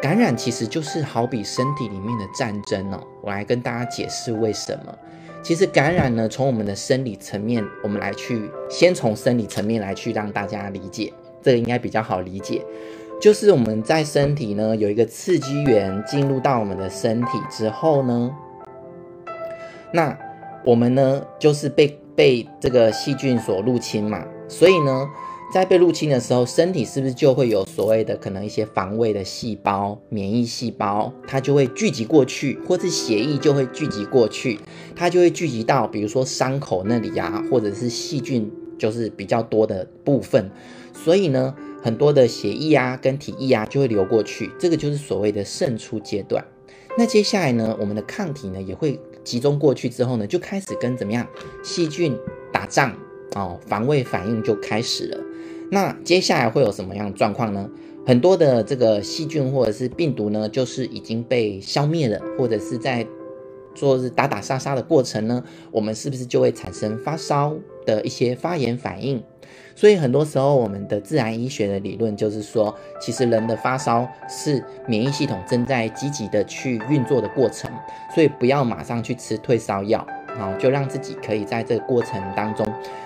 感染其实就是好比身体里面的战争哦。我来跟大家解释为什么。其实感染呢，从我们的生理层面，我们来去先从生理层面来去让大家理解，这个应该比较好理解。就是我们在身体呢有一个刺激源进入到我们的身体之后呢，那我们呢就是被被这个细菌所入侵嘛，所以呢。在被入侵的时候，身体是不是就会有所谓的可能一些防卫的细胞、免疫细胞，它就会聚集过去，或是血液就会聚集过去，它就会聚集到比如说伤口那里呀、啊，或者是细菌就是比较多的部分，所以呢，很多的血液啊跟体液啊就会流过去，这个就是所谓的渗出阶段。那接下来呢，我们的抗体呢也会集中过去之后呢，就开始跟怎么样细菌打仗哦，防卫反应就开始了。那接下来会有什么样的状况呢？很多的这个细菌或者是病毒呢，就是已经被消灭了，或者是在做打打杀杀的过程呢，我们是不是就会产生发烧的一些发炎反应？所以很多时候，我们的自然医学的理论就是说，其实人的发烧是免疫系统正在积极的去运作的过程，所以不要马上去吃退烧药。好，就让自己可以在这个过程当中，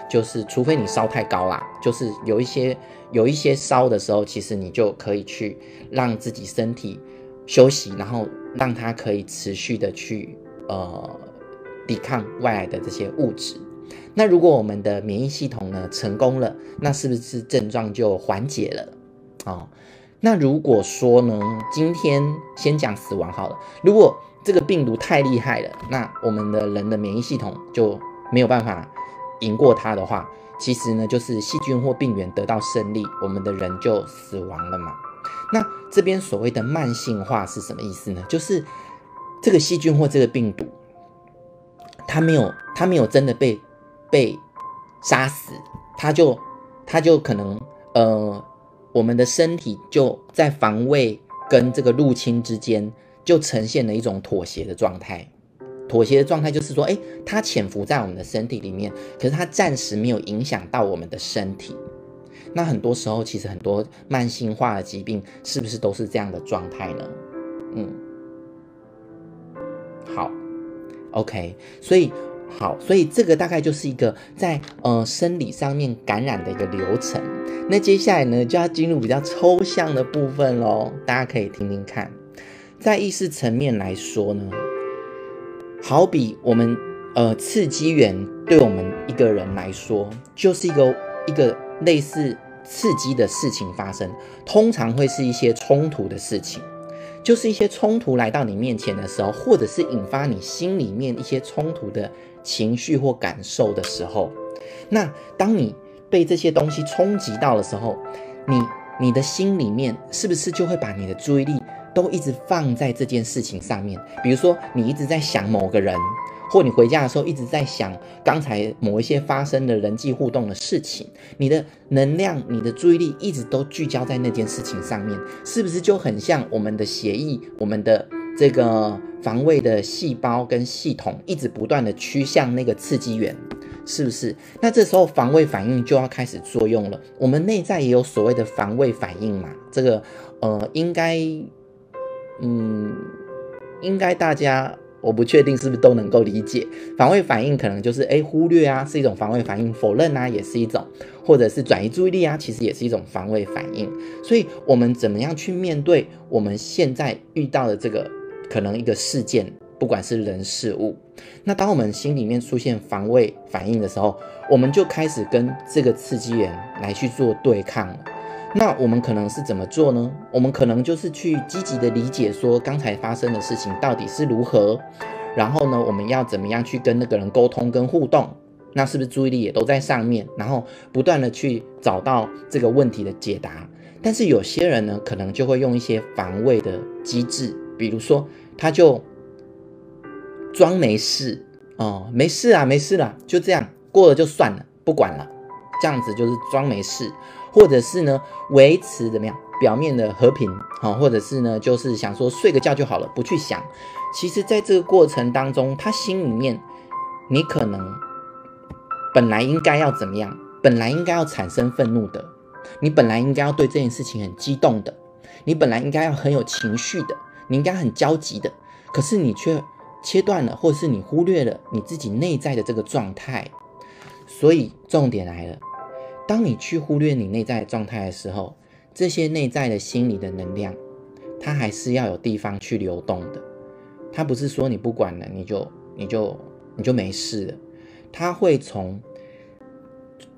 就是除非你烧太高啦，就是有一些有一些烧的时候，其实你就可以去让自己身体休息，然后让它可以持续的去呃抵抗外来的这些物质。那如果我们的免疫系统呢成功了，那是不是症状就缓解了？哦，那如果说呢，今天先讲死亡好了，如果这个病毒太厉害了，那我们的人的免疫系统就没有办法赢过它的话，其实呢就是细菌或病原得到胜利，我们的人就死亡了嘛。那这边所谓的慢性化是什么意思呢？就是这个细菌或这个病毒，它没有它没有真的被被杀死，它就它就可能呃，我们的身体就在防卫跟这个入侵之间。就呈现了一种妥协的状态，妥协的状态就是说，诶，它潜伏在我们的身体里面，可是它暂时没有影响到我们的身体。那很多时候，其实很多慢性化的疾病是不是都是这样的状态呢？嗯，好，OK，所以好，所以这个大概就是一个在呃生理上面感染的一个流程。那接下来呢，就要进入比较抽象的部分喽，大家可以听听看。在意识层面来说呢，好比我们呃刺激源对我们一个人来说，就是一个一个类似刺激的事情发生，通常会是一些冲突的事情，就是一些冲突来到你面前的时候，或者是引发你心里面一些冲突的情绪或感受的时候，那当你被这些东西冲击到的时候，你你的心里面是不是就会把你的注意力都一直放在这件事情上面，比如说你一直在想某个人，或你回家的时候一直在想刚才某一些发生的人际互动的事情，你的能量、你的注意力一直都聚焦在那件事情上面，是不是就很像我们的协议、我们的这个防卫的细胞跟系统一直不断的趋向那个刺激源，是不是？那这时候防卫反应就要开始作用了。我们内在也有所谓的防卫反应嘛？这个呃，应该。嗯，应该大家我不确定是不是都能够理解，防卫反应可能就是诶忽略啊，是一种防卫反应；否认啊，也是一种；或者是转移注意力啊，其实也是一种防卫反应。所以，我们怎么样去面对我们现在遇到的这个可能一个事件，不管是人事物，那当我们心里面出现防卫反应的时候，我们就开始跟这个刺激源来去做对抗了。那我们可能是怎么做呢？我们可能就是去积极的理解说刚才发生的事情到底是如何，然后呢，我们要怎么样去跟那个人沟通跟互动？那是不是注意力也都在上面？然后不断的去找到这个问题的解答。但是有些人呢，可能就会用一些防卫的机制，比如说他就装没事哦，没事啊，没事啦，就这样过了就算了，不管了，这样子就是装没事。或者是呢，维持怎么样表面的和平，啊，或者是呢，就是想说睡个觉就好了，不去想。其实，在这个过程当中，他心里面，你可能本来应该要怎么样？本来应该要产生愤怒的，你本来应该要对这件事情很激动的，你本来应该要很有情绪的，你应该很焦急的，可是你却切断了，或者是你忽略了你自己内在的这个状态。所以重点来了，当你去忽略你内在状态的时候，这些内在的心理的能量，它还是要有地方去流动的。它不是说你不管了，你就你就你就没事了。它会从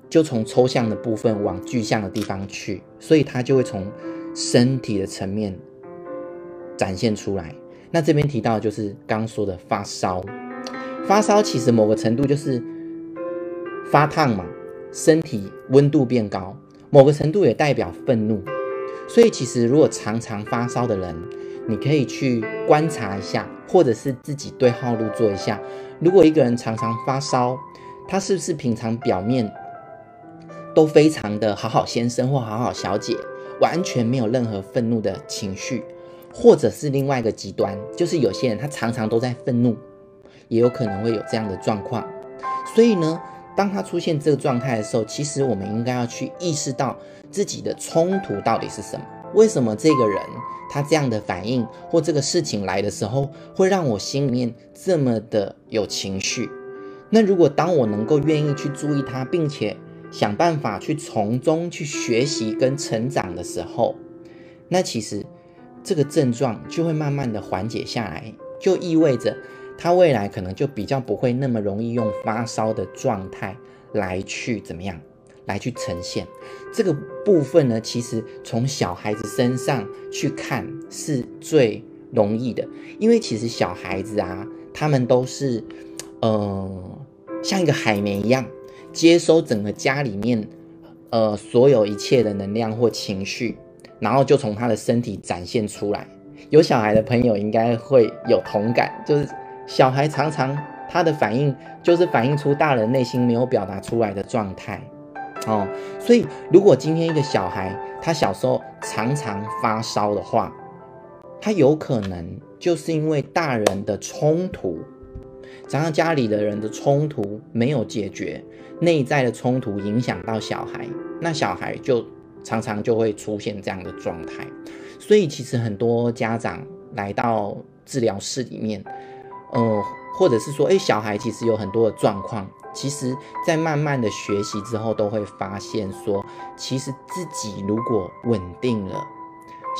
就从抽象的部分往具象的地方去，所以它就会从身体的层面展现出来。那这边提到就是刚说的发烧，发烧其实某个程度就是发烫嘛，身体温度变高，某个程度也代表愤怒。所以其实如果常常发烧的人，你可以去观察一下，或者是自己对号入座一下。如果一个人常常发烧，他是不是平常表面都非常的好好先生或好好小姐，完全没有任何愤怒的情绪？或者是另外一个极端，就是有些人他常常都在愤怒，也有可能会有这样的状况。所以呢，当他出现这个状态的时候，其实我们应该要去意识到自己的冲突到底是什么？为什么这个人？他这样的反应，或这个事情来的时候，会让我心里面这么的有情绪。那如果当我能够愿意去注意他，并且想办法去从中去学习跟成长的时候，那其实这个症状就会慢慢的缓解下来，就意味着他未来可能就比较不会那么容易用发烧的状态来去怎么样。来去呈现这个部分呢，其实从小孩子身上去看是最容易的，因为其实小孩子啊，他们都是，呃，像一个海绵一样，接收整个家里面，呃，所有一切的能量或情绪，然后就从他的身体展现出来。有小孩的朋友应该会有同感，就是小孩常常他的反应就是反映出大人内心没有表达出来的状态。哦，所以如果今天一个小孩他小时候常常发烧的话，他有可能就是因为大人的冲突，常常家里的人的冲突没有解决，内在的冲突影响到小孩，那小孩就常常就会出现这样的状态。所以其实很多家长来到治疗室里面，呃，或者是说，诶，小孩其实有很多的状况。其实，在慢慢的学习之后，都会发现说，其实自己如果稳定了，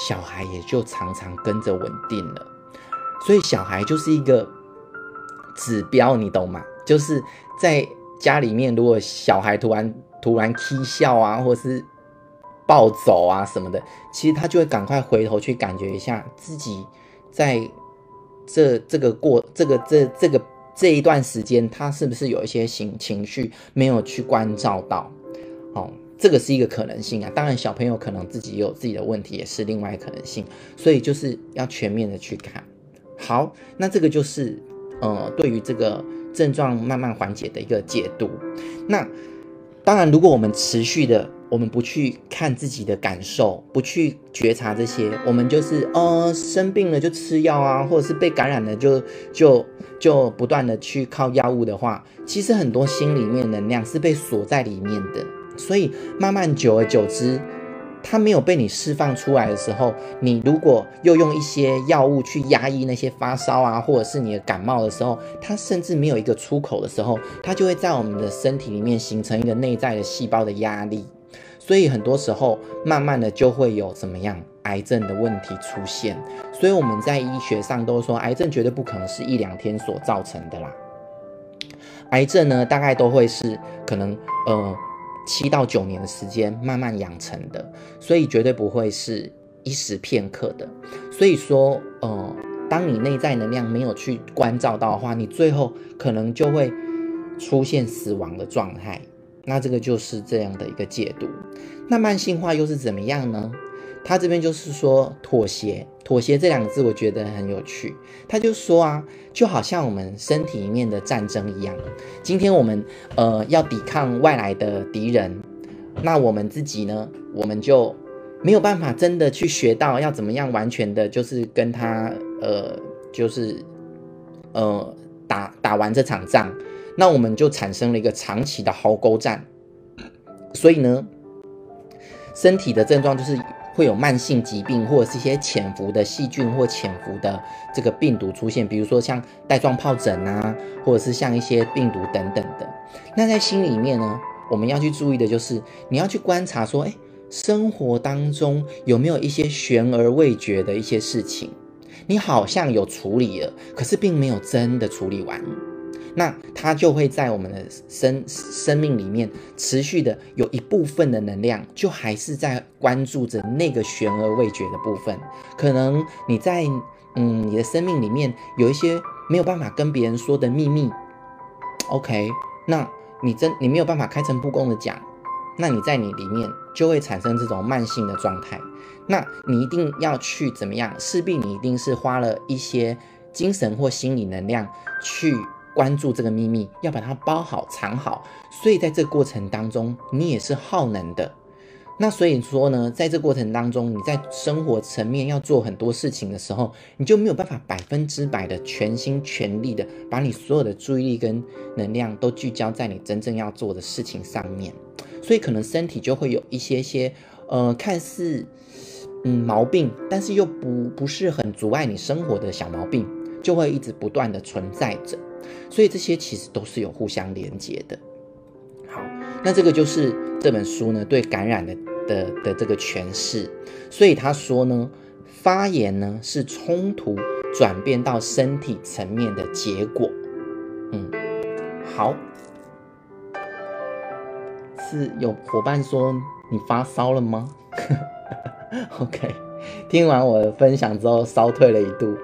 小孩也就常常跟着稳定了。所以，小孩就是一个指标，你懂吗？就是在家里面，如果小孩突然突然起笑啊，或是暴走啊什么的，其实他就会赶快回头去感觉一下自己在这这个过这个这这个。这一段时间，他是不是有一些情情绪没有去关照到？哦，这个是一个可能性啊。当然，小朋友可能自己也有自己的问题，也是另外一可能性。所以就是要全面的去看。好，那这个就是呃，对于这个症状慢慢缓解的一个解读。那当然，如果我们持续的。我们不去看自己的感受，不去觉察这些，我们就是呃生病了就吃药啊，或者是被感染了就就就不断的去靠药物的话，其实很多心里面能量是被锁在里面的，所以慢慢久而久之，它没有被你释放出来的时候，你如果又用一些药物去压抑那些发烧啊，或者是你的感冒的时候，它甚至没有一个出口的时候，它就会在我们的身体里面形成一个内在的细胞的压力。所以很多时候，慢慢的就会有怎么样癌症的问题出现。所以我们在医学上都说，癌症绝对不可能是一两天所造成的啦。癌症呢，大概都会是可能呃七到九年的时间慢慢养成的，所以绝对不会是一时片刻的。所以说，呃，当你内在能量没有去关照到的话，你最后可能就会出现死亡的状态。那这个就是这样的一个解读。那慢性化又是怎么样呢？他这边就是说妥协，妥协这两个字我觉得很有趣。他就说啊，就好像我们身体里面的战争一样，今天我们呃要抵抗外来的敌人，那我们自己呢，我们就没有办法真的去学到要怎么样完全的，就是跟他呃就是呃打打完这场仗。那我们就产生了一个长期的壕沟战，所以呢，身体的症状就是会有慢性疾病或者是一些潜伏的细菌或潜伏的这个病毒出现，比如说像带状疱疹啊，或者是像一些病毒等等的。那在心里面呢，我们要去注意的就是，你要去观察说，诶，生活当中有没有一些悬而未决的一些事情，你好像有处理了，可是并没有真的处理完。那它就会在我们的生生命里面持续的有一部分的能量，就还是在关注着那个悬而未决的部分。可能你在嗯你的生命里面有一些没有办法跟别人说的秘密，OK？那你真你没有办法开诚布公的讲，那你在你里面就会产生这种慢性的状态。那你一定要去怎么样？势必你一定是花了一些精神或心理能量去。关注这个秘密，要把它包好、藏好，所以在这过程当中，你也是耗能的。那所以说呢，在这过程当中，你在生活层面要做很多事情的时候，你就没有办法百分之百的全心全力的把你所有的注意力跟能量都聚焦在你真正要做的事情上面，所以可能身体就会有一些些呃看似嗯毛病，但是又不不是很阻碍你生活的小毛病，就会一直不断的存在着。所以这些其实都是有互相连接的。好，那这个就是这本书呢对感染的的的这个诠释。所以他说呢，发炎呢是冲突转变到身体层面的结果。嗯，好，是有伙伴说你发烧了吗？OK，听完我的分享之后，烧退了一度。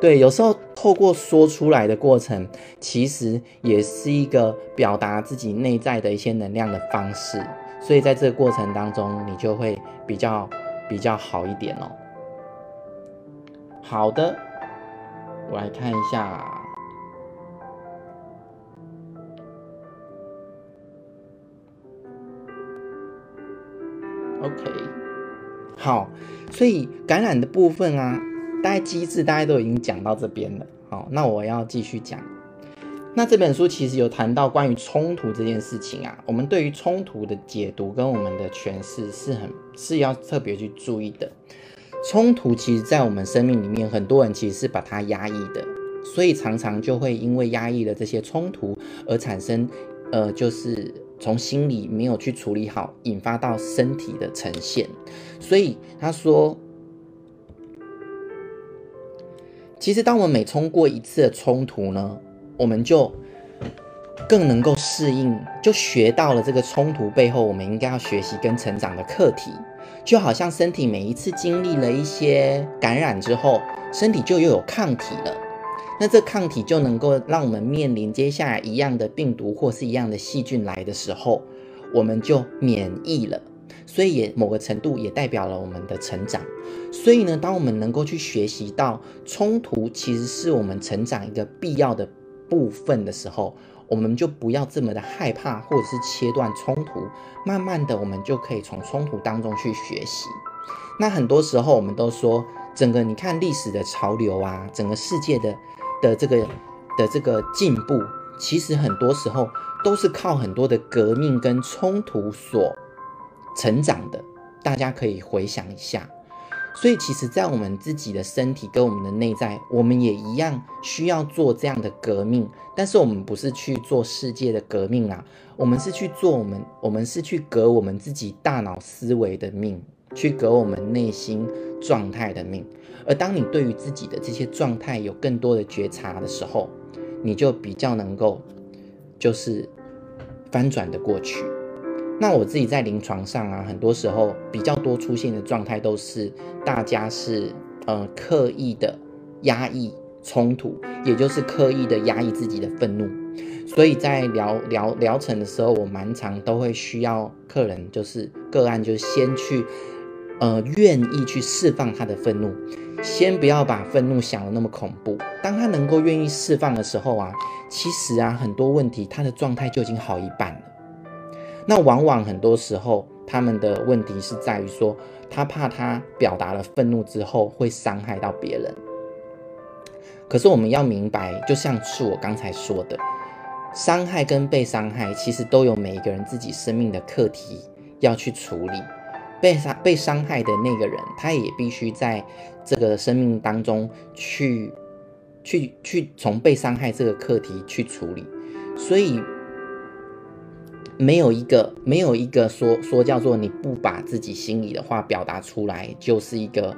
对，有时候透过说出来的过程，其实也是一个表达自己内在的一些能量的方式，所以在这个过程当中，你就会比较比较好一点哦。好的，我来看一下。OK，好，所以感染的部分啊。大概机制，大家都已经讲到这边了。好，那我要继续讲。那这本书其实有谈到关于冲突这件事情啊，我们对于冲突的解读跟我们的诠释是很是要特别去注意的。冲突其实，在我们生命里面，很多人其实是把它压抑的，所以常常就会因为压抑了这些冲突而产生，呃，就是从心里没有去处理好，引发到身体的呈现。所以他说。其实，当我们每冲过一次的冲突呢，我们就更能够适应，就学到了这个冲突背后我们应该要学习跟成长的课题。就好像身体每一次经历了一些感染之后，身体就又有抗体了。那这抗体就能够让我们面临接下来一样的病毒或是一样的细菌来的时候，我们就免疫了。所以也某个程度也代表了我们的成长。所以呢，当我们能够去学习到冲突其实是我们成长一个必要的部分的时候，我们就不要这么的害怕，或者是切断冲突。慢慢的，我们就可以从冲突当中去学习。那很多时候，我们都说，整个你看历史的潮流啊，整个世界的的这个的这个进步，其实很多时候都是靠很多的革命跟冲突所。成长的，大家可以回想一下。所以，其实，在我们自己的身体跟我们的内在，我们也一样需要做这样的革命。但是，我们不是去做世界的革命啊，我们是去做我们，我们是去革我们自己大脑思维的命，去革我们内心状态的命。而当你对于自己的这些状态有更多的觉察的时候，你就比较能够，就是翻转的过去。那我自己在临床上啊，很多时候比较多出现的状态都是大家是呃刻意的压抑冲突，也就是刻意的压抑自己的愤怒。所以在疗疗疗程的时候，我蛮常都会需要客人就是个案就先去呃愿意去释放他的愤怒，先不要把愤怒想的那么恐怖。当他能够愿意释放的时候啊，其实啊很多问题他的状态就已经好一半了。那往往很多时候，他们的问题是在于说，他怕他表达了愤怒之后会伤害到别人。可是我们要明白，就像是我刚才说的，伤害跟被伤害其实都有每一个人自己生命的课题要去处理。被伤被伤害的那个人，他也必须在这个生命当中去去去从被伤害这个课题去处理，所以没有一个没有一个说说叫做你不把自己心里的话表达出来，就是一个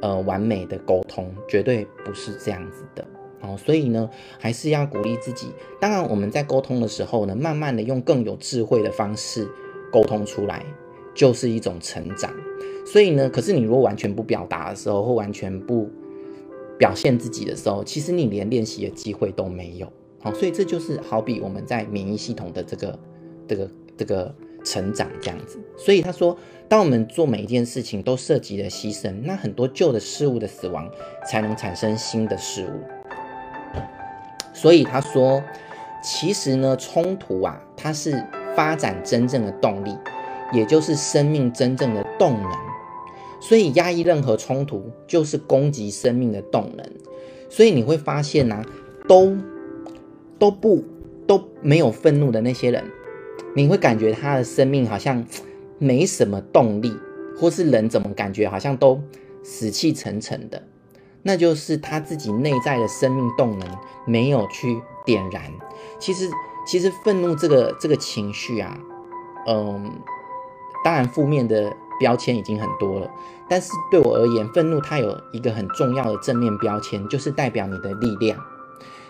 呃完美的沟通，绝对不是这样子的。哦，所以呢，还是要鼓励自己。当然，我们在沟通的时候呢，慢慢的用更有智慧的方式沟通出来，就是一种成长。所以呢，可是你如果完全不表达的时候，或完全不表现自己的时候，其实你连练习的机会都没有。好，所以这就是好比我们在免疫系统的这个、这个、这个成长这样子。所以他说，当我们做每一件事情都涉及了牺牲，那很多旧的事物的死亡，才能产生新的事物。所以他说，其实呢，冲突啊，它是发展真正的动力，也就是生命真正的动能。所以压抑任何冲突，就是攻击生命的动能。所以你会发现呢、都都不都没有愤怒的那些人，你会感觉他的生命好像 没什么动力，或是人怎么感觉好像都死气沉沉的。那就是他自己内在的生命动能没有去点燃。其实，其实愤怒这个这个情绪啊，嗯，当然负面的标签已经很多了。但是对我而言，愤怒它有一个很重要的正面标签，就是代表你的力量。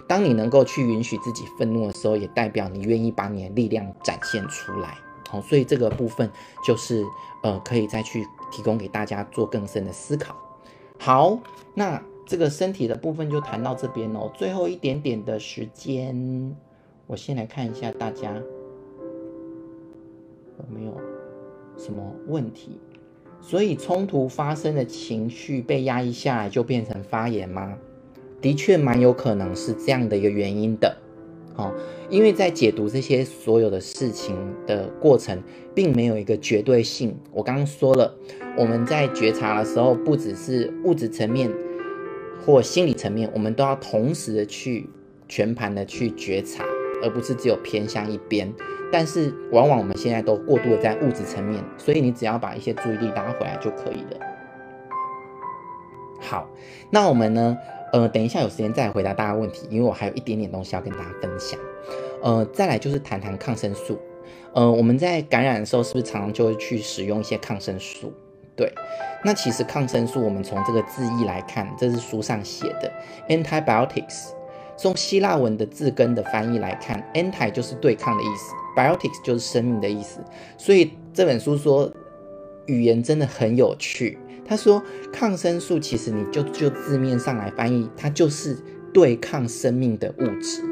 当你能够去允许自己愤怒的时候，也代表你愿意把你的力量展现出来。好，所以这个部分就是呃，可以再去提供给大家做更深的思考。好，那这个身体的部分就谈到这边哦。最后一点点的时间，我先来看一下大家有没有什么问题。所以冲突发生的情绪被压抑下来，就变成发炎吗？的确，蛮有可能是这样的一个原因的。哦，因为在解读这些所有的事情的过程，并没有一个绝对性。我刚刚说了，我们在觉察的时候，不只是物质层面或心理层面，我们都要同时的去全盘的去觉察，而不是只有偏向一边。但是往往我们现在都过度的在物质层面，所以你只要把一些注意力拉回来就可以了。好，那我们呢？呃，等一下有时间再回答大家问题，因为我还有一点点东西要跟大家分享。呃，再来就是谈谈抗生素。呃，我们在感染的时候，是不是常常就会去使用一些抗生素？对，那其实抗生素，我们从这个字义来看，这是书上写的 antibiotics。从希腊文的字根的翻译来看，anti 就是对抗的意思，biotics 就是生命的意思。所以这本书说，语言真的很有趣。他说，抗生素其实你就就字面上来翻译，它就是对抗生命的物质。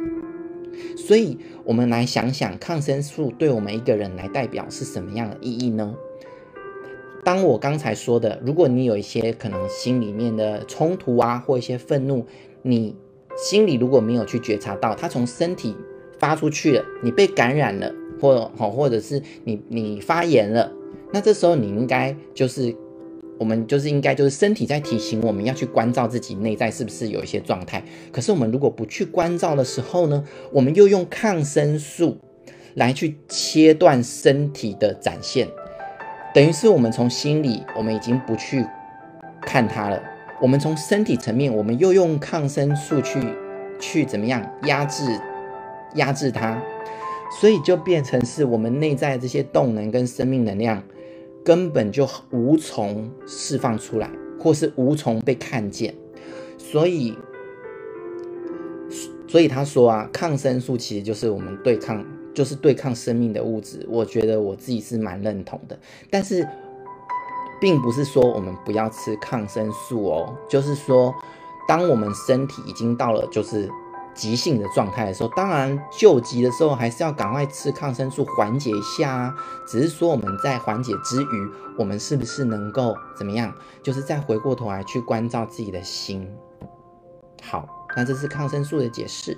所以，我们来想想，抗生素对我们一个人来代表是什么样的意义呢？当我刚才说的，如果你有一些可能心里面的冲突啊，或一些愤怒，你心里如果没有去觉察到，它从身体发出去了，你被感染了，或，或者是你你发炎了，那这时候你应该就是。我们就是应该就是身体在提醒我们要去关照自己内在是不是有一些状态。可是我们如果不去关照的时候呢，我们又用抗生素来去切断身体的展现，等于是我们从心里我们已经不去看它了。我们从身体层面，我们又用抗生素去去怎么样压制压制它，所以就变成是我们内在这些动能跟生命能量。根本就无从释放出来，或是无从被看见，所以，所以他说啊，抗生素其实就是我们对抗，就是对抗生命的物质。我觉得我自己是蛮认同的，但是，并不是说我们不要吃抗生素哦，就是说，当我们身体已经到了就是。急性的状态的时候，当然救急的时候还是要赶快吃抗生素缓解一下啊。只是说我们在缓解之余，我们是不是能够怎么样？就是再回过头来去关照自己的心。好，那这是抗生素的解释。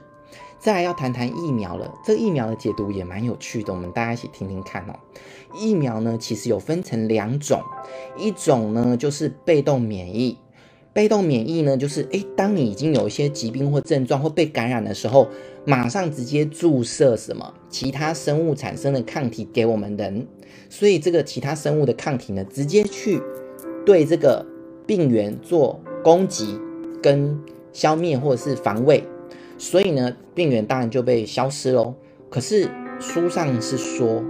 再来要谈谈疫苗了，这个疫苗的解读也蛮有趣的，我们大家一起听听看哦。疫苗呢，其实有分成两种，一种呢就是被动免疫。被动免疫呢，就是诶，当你已经有一些疾病或症状或被感染的时候，马上直接注射什么其他生物产生的抗体给我们人，所以这个其他生物的抗体呢，直接去对这个病原做攻击跟消灭或者是防卫，所以呢，病原当然就被消失喽。可是书上是说，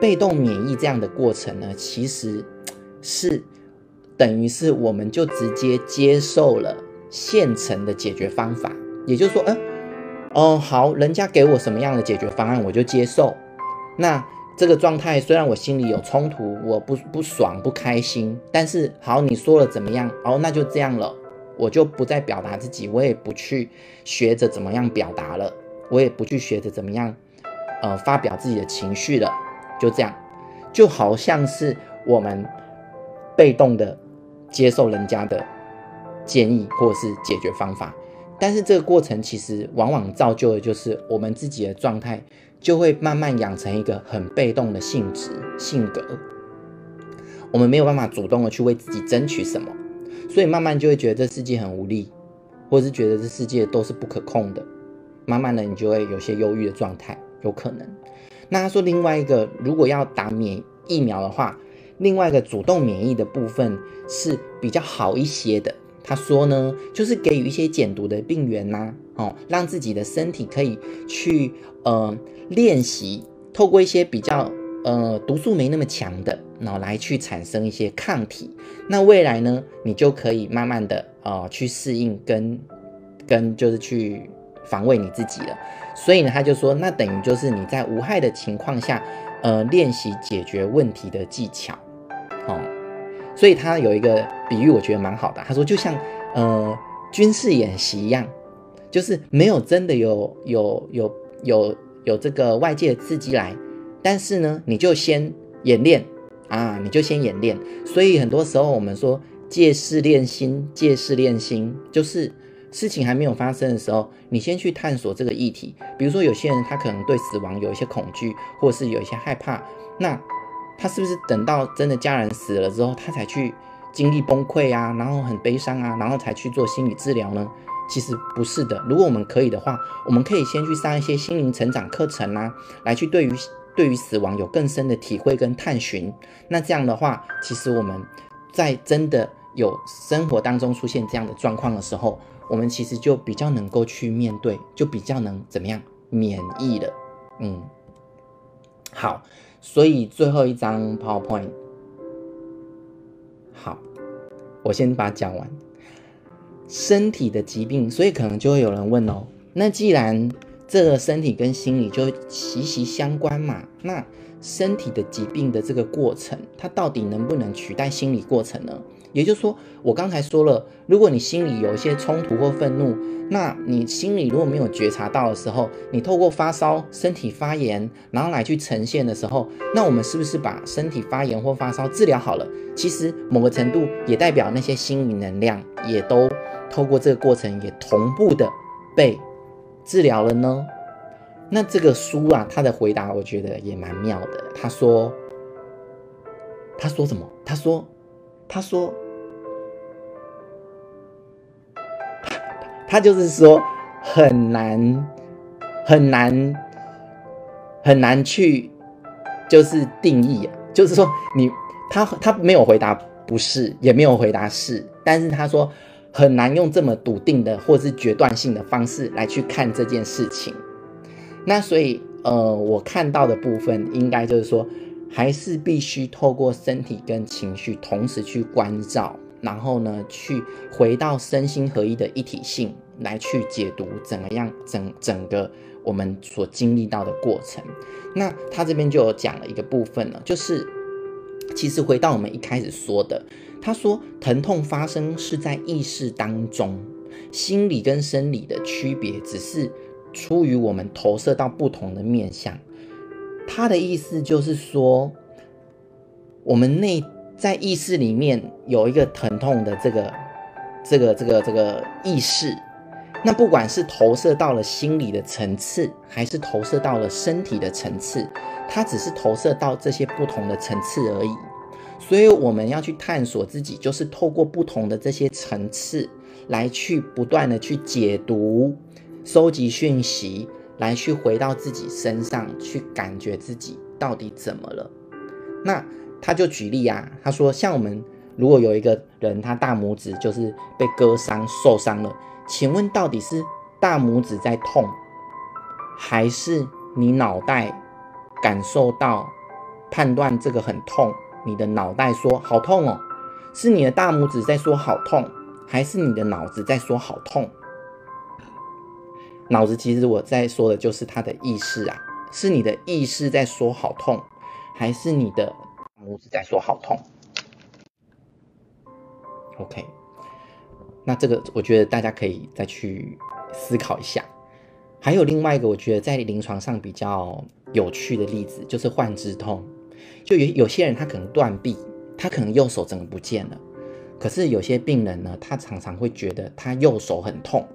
被动免疫这样的过程呢，其实是。等于是我们就直接接受了现成的解决方法，也就是说，嗯，哦，好，人家给我什么样的解决方案，我就接受。那这个状态虽然我心里有冲突，我不不爽不开心，但是好，你说了怎么样？哦，那就这样了，我就不再表达自己，我也不去学着怎么样表达了，我也不去学着怎么样，呃，发表自己的情绪了，就这样，就好像是我们被动的。接受人家的建议或是解决方法，但是这个过程其实往往造就的就是我们自己的状态就会慢慢养成一个很被动的性质性格，我们没有办法主动的去为自己争取什么，所以慢慢就会觉得这世界很无力，或者是觉得这世界都是不可控的，慢慢的你就会有些忧郁的状态，有可能。那他说另外一个，如果要打免疫苗的话。另外一个主动免疫的部分是比较好一些的。他说呢，就是给予一些减毒的病原呐、哦，让自己的身体可以去呃练习，透过一些比较呃毒素没那么强的，然后来去产生一些抗体。那未来呢，你就可以慢慢的呃去适应跟跟就是去防卫你自己了。所以呢，他就说，那等于就是你在无害的情况下。呃，练习解决问题的技巧，哦，所以他有一个比喻，我觉得蛮好的。他说，就像呃军事演习一样，就是没有真的有有有有有这个外界的刺激来，但是呢，你就先演练啊，你就先演练。所以很多时候我们说借势练心，借势练心，就是。事情还没有发生的时候，你先去探索这个议题。比如说，有些人他可能对死亡有一些恐惧，或是有一些害怕，那他是不是等到真的家人死了之后，他才去经历崩溃啊，然后很悲伤啊，然后才去做心理治疗呢？其实不是的。如果我们可以的话，我们可以先去上一些心灵成长课程啊，来去对于对于死亡有更深的体会跟探寻。那这样的话，其实我们在真的有生活当中出现这样的状况的时候，我们其实就比较能够去面对，就比较能怎么样免疫了，嗯，好，所以最后一张 PowerPoint，好，我先把它讲完。身体的疾病，所以可能就会有人问哦，那既然这个身体跟心理就息息相关嘛，那身体的疾病的这个过程，它到底能不能取代心理过程呢？也就是说，我刚才说了，如果你心里有一些冲突或愤怒，那你心里如果没有觉察到的时候，你透过发烧、身体发炎，然后来去呈现的时候，那我们是不是把身体发炎或发烧治疗好了？其实某个程度也代表那些心理能量也都透过这个过程也同步的被治疗了呢？那这个书啊，他的回答我觉得也蛮妙的。他说，他说什么？他说，他说。他就是说很难很难很难去就是定义啊，就是说你他他没有回答不是，也没有回答是，但是他说很难用这么笃定的或是决断性的方式来去看这件事情。那所以呃，我看到的部分应该就是说，还是必须透过身体跟情绪同时去关照。然后呢，去回到身心合一的一体性来去解读怎么样整整个我们所经历到的过程。那他这边就有讲了一个部分了，就是其实回到我们一开始说的，他说疼痛发生是在意识当中，心理跟生理的区别只是出于我们投射到不同的面向。他的意思就是说，我们内。在意识里面有一个疼痛的这个、这个、这个、这个意识，那不管是投射到了心理的层次，还是投射到了身体的层次，它只是投射到这些不同的层次而已。所以我们要去探索自己，就是透过不同的这些层次来去不断的去解读、收集讯息，来去回到自己身上去感觉自己到底怎么了。那他就举例啊，他说像我们如果有一个人他大拇指就是被割伤受伤了，请问到底是大拇指在痛，还是你脑袋感受到判断这个很痛？你的脑袋说好痛哦，是你的大拇指在说好痛，还是你的脑子在说好痛？脑子其实我在说的就是他的意识啊，是你的意识在说好痛，还是你的拇指在说好痛？OK，那这个我觉得大家可以再去思考一下。还有另外一个我觉得在临床上比较有趣的例子，就是幻肢痛。就有有些人他可能断臂，他可能右手整个不见了，可是有些病人呢，他常常会觉得他右手很痛，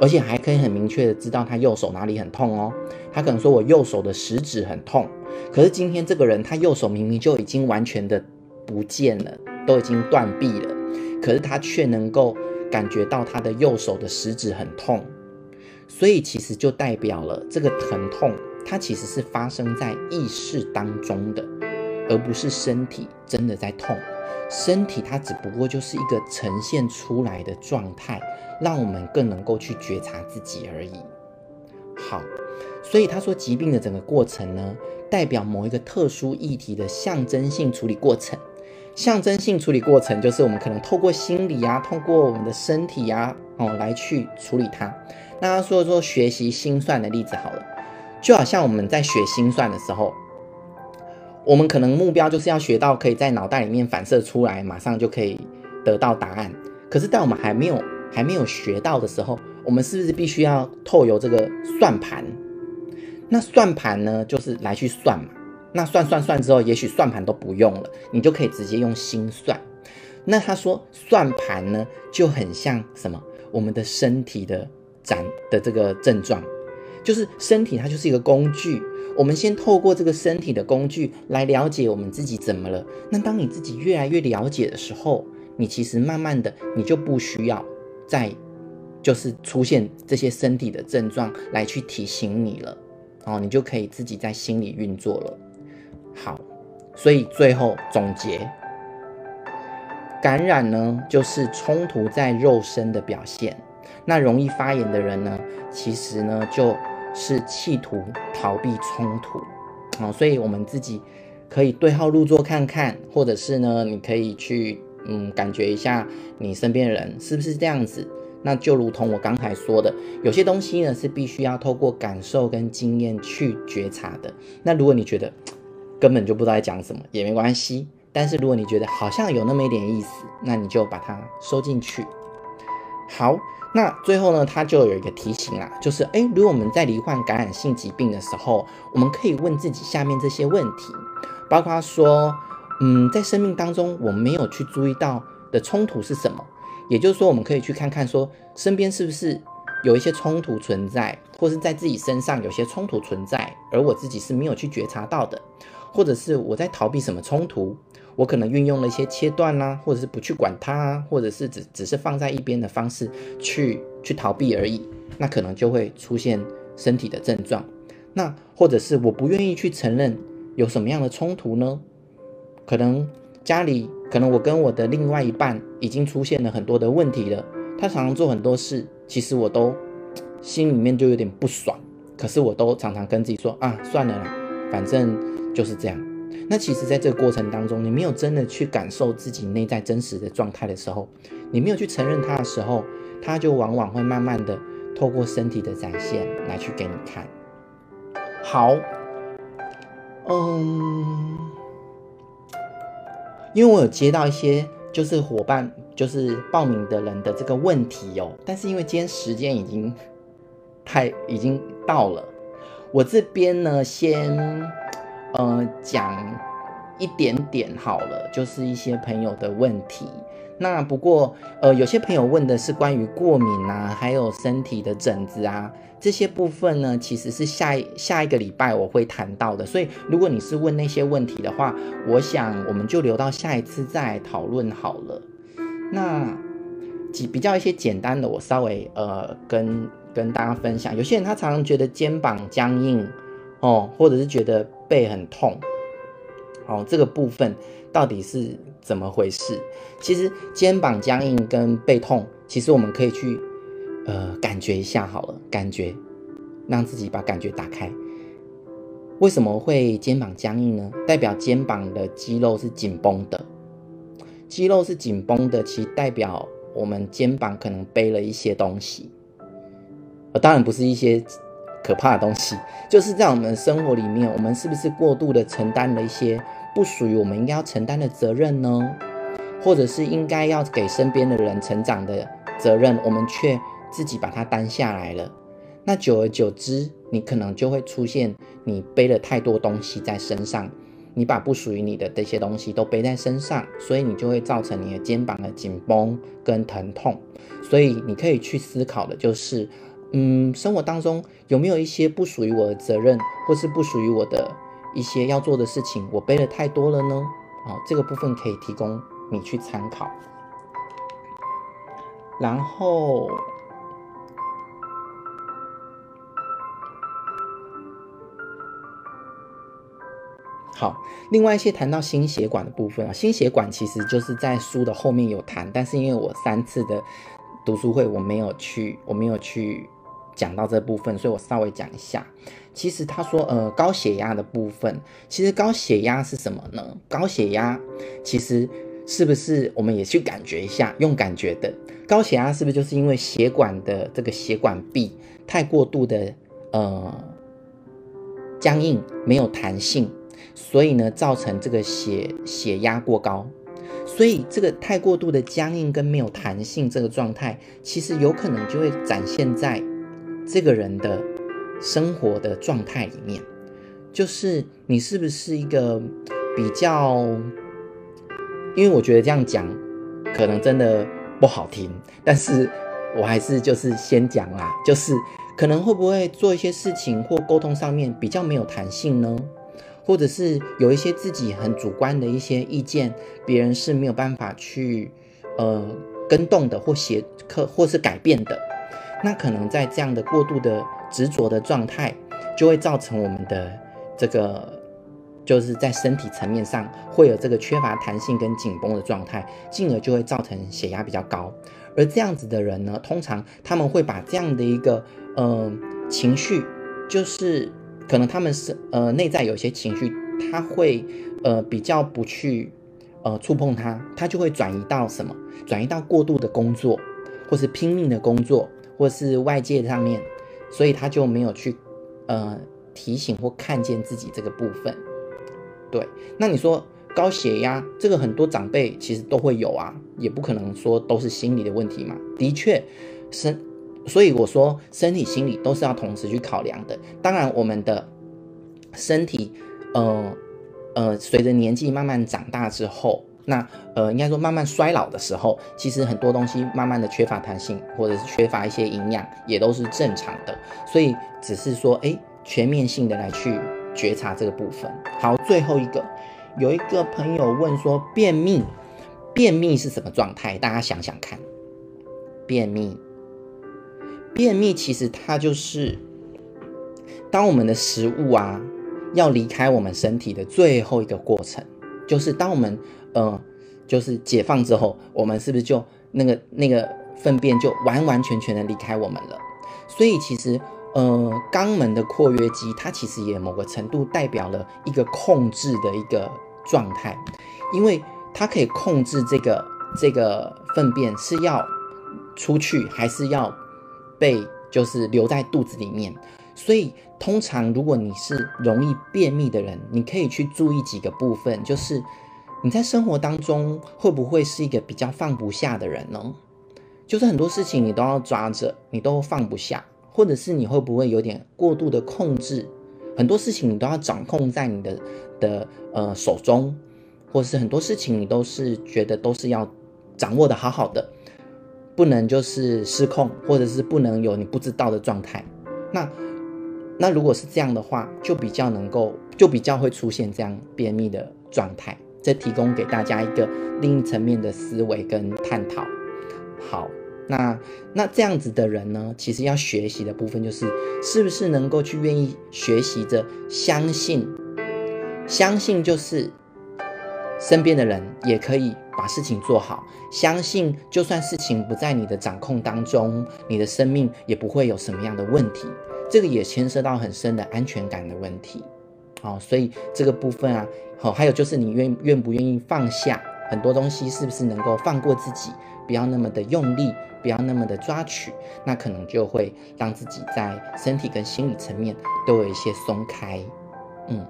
而且还可以很明确的知道他右手哪里很痛哦。他可能说我右手的食指很痛，可是今天这个人他右手明明就已经完全的不见了，都已经断臂了，可是他却能够感觉到他的右手的食指很痛，所以其实就代表了这个疼痛。它其实是发生在意识当中的，而不是身体真的在痛。身体它只不过就是一个呈现出来的状态，让我们更能够去觉察自己而已。好，所以他说疾病的整个过程呢，代表某一个特殊议题的象征性处理过程。象征性处理过程就是我们可能透过心理啊，透过我们的身体啊，哦，来去处理它。那他说说学习心算的例子好了。就好像我们在学心算的时候，我们可能目标就是要学到可以在脑袋里面反射出来，马上就可以得到答案。可是，在我们还没有还没有学到的时候，我们是不是必须要透由这个算盘？那算盘呢，就是来去算嘛。那算算算之后，也许算盘都不用了，你就可以直接用心算。那他说，算盘呢就很像什么？我们的身体的展的这个症状。就是身体，它就是一个工具。我们先透过这个身体的工具来了解我们自己怎么了。那当你自己越来越了解的时候，你其实慢慢的，你就不需要再就是出现这些身体的症状来去提醒你了。哦，你就可以自己在心里运作了。好，所以最后总结，感染呢，就是冲突在肉身的表现。那容易发炎的人呢，其实呢，就。是企图逃避冲突，啊、所以我们自己可以对号入座看看，或者是呢，你可以去嗯感觉一下你身边的人是不是这样子。那就如同我刚才说的，有些东西呢是必须要透过感受跟经验去觉察的。那如果你觉得根本就不知道在讲什么也没关系，但是如果你觉得好像有那么一点意思，那你就把它收进去。好。那最后呢，他就有一个提醒啦，就是诶，如果我们在罹患感染性疾病的时候，我们可以问自己下面这些问题，包括说，嗯，在生命当中我们没有去注意到的冲突是什么？也就是说，我们可以去看看说，身边是不是有一些冲突存在，或是在自己身上有些冲突存在，而我自己是没有去觉察到的，或者是我在逃避什么冲突？我可能运用了一些切断啦、或者是不去管它啊，或者是只只是放在一边的方式去去逃避而已，那可能就会出现身体的症状。那或者是我不愿意去承认有什么样的冲突呢？可能家里，可能我跟我的另外一半已经出现了很多的问题了。他常常做很多事，其实我都心里面就有点不爽，可是我都常常跟自己说啊，算了啦，反正就是这样。那其实，在这个过程当中，你没有真的去感受自己内在真实的状态的时候，你没有去承认它的时候，它就往往会慢慢的透过身体的展现来去给你看。好，嗯，因为我有接到一些就是伙伴就是报名的人的这个问题哦，但是因为今天时间已经太已经到了，我这边呢先。呃，讲一点点好了，就是一些朋友的问题。那不过，呃，有些朋友问的是关于过敏啊，还有身体的疹子啊这些部分呢，其实是下一下一个礼拜我会谈到的。所以，如果你是问那些问题的话，我想我们就留到下一次再讨论好了。那几比较一些简单的，我稍微呃跟跟大家分享。有些人他常常觉得肩膀僵硬哦，或者是觉得背很痛，哦，这个部分到底是怎么回事？其实肩膀僵硬跟背痛，其实我们可以去呃感觉一下好了，感觉让自己把感觉打开。为什么会肩膀僵硬呢？代表肩膀的肌肉是紧绷的，肌肉是紧绷的，其实代表我们肩膀可能背了一些东西，呃，当然不是一些可怕的东西，就是在我们生活里面，我们是不是过度的承担了一些不属于我们应该要承担的责任呢？或者是应该要给身边的人成长的责任，我们却自己把它担下来了。那久而久之，你可能就会出现你背了太多东西在身上，你把不属于你的这些东西都背在身上，所以你就会造成你的肩膀的紧绷跟疼痛。所以你可以去思考的就是，嗯，生活当中有没有一些不属于我的责任，或是不属于我的一些要做的事情，我背的太多了呢？哦，这个部分可以提供。你去参考，然后好，另外一些谈到心血管的部分啊，心血管其实就是在书的后面有谈，但是因为我三次的读书会我没有去，我没有去讲到这部分，所以我稍微讲一下。其实他说，呃，高血压的部分，其实高血压是什么呢？高血压其实。是不是我们也去感觉一下？用感觉的高血压是不是就是因为血管的这个血管壁太过度的呃僵硬，没有弹性，所以呢造成这个血血压过高。所以这个太过度的僵硬跟没有弹性这个状态，其实有可能就会展现在这个人的生活的状态里面，就是你是不是一个比较。因为我觉得这样讲可能真的不好听，但是我还是就是先讲啦，就是可能会不会做一些事情或沟通上面比较没有弹性呢？或者是有一些自己很主观的一些意见，别人是没有办法去呃跟动的或协可或是改变的，那可能在这样的过度的执着的状态，就会造成我们的这个。就是在身体层面上会有这个缺乏弹性跟紧绷的状态，进而就会造成血压比较高。而这样子的人呢，通常他们会把这样的一个呃情绪，就是可能他们是呃内在有些情绪，他会呃比较不去呃触碰它，他就会转移到什么？转移到过度的工作，或是拼命的工作，或是外界上面，所以他就没有去呃提醒或看见自己这个部分。对，那你说高血压这个很多长辈其实都会有啊，也不可能说都是心理的问题嘛。的确，身，所以我说身体、心理都是要同时去考量的。当然，我们的身体，呃呃，随着年纪慢慢长大之后，那呃，应该说慢慢衰老的时候，其实很多东西慢慢的缺乏弹性，或者是缺乏一些营养，也都是正常的。所以只是说，哎，全面性的来去。觉察这个部分。好，最后一个，有一个朋友问说，便秘，便秘是什么状态？大家想想看，便秘，便秘其实它就是，当我们的食物啊要离开我们身体的最后一个过程，就是当我们呃，就是解放之后，我们是不是就那个那个粪便就完完全全的离开我们了？所以其实。呃，肛门的括约肌，它其实也某个程度代表了一个控制的一个状态，因为它可以控制这个这个粪便是要出去还是要被就是留在肚子里面。所以通常如果你是容易便秘的人，你可以去注意几个部分，就是你在生活当中会不会是一个比较放不下的人呢？就是很多事情你都要抓着，你都放不下。或者是你会不会有点过度的控制，很多事情你都要掌控在你的的呃手中，或者是很多事情你都是觉得都是要掌握的好好的，不能就是失控，或者是不能有你不知道的状态。那那如果是这样的话，就比较能够，就比较会出现这样便秘的状态。这提供给大家一个另一层面的思维跟探讨。好，那那这样子的人呢，其实要学习的部分就是，是不是能够去愿意学习着相信，相信就是身边的人也可以把事情做好，相信就算事情不在你的掌控当中，你的生命也不会有什么样的问题。这个也牵涉到很深的安全感的问题。好，所以这个部分啊，好，还有就是你愿愿不愿意放下很多东西，是不是能够放过自己，不要那么的用力，不要那么的抓取，那可能就会让自己在身体跟心理层面都有一些松开。嗯，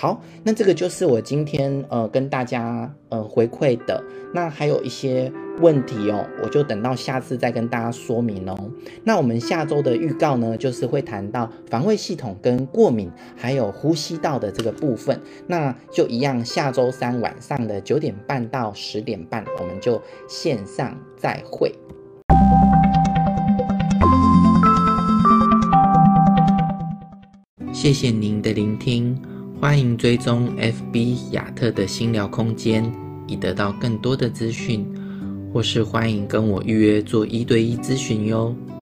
好，那这个就是我今天呃跟大家呃回馈的，那还有一些。问题哦，我就等到下次再跟大家说明哦。那我们下周的预告呢，就是会谈到防卫系统跟过敏，还有呼吸道的这个部分。那就一样，下周三晚上的九点半到十点半，我们就线上再会。谢谢您的聆听，欢迎追踪 FB 亚特的新聊空间，以得到更多的资讯。或是欢迎跟我预约做一对一咨询哟。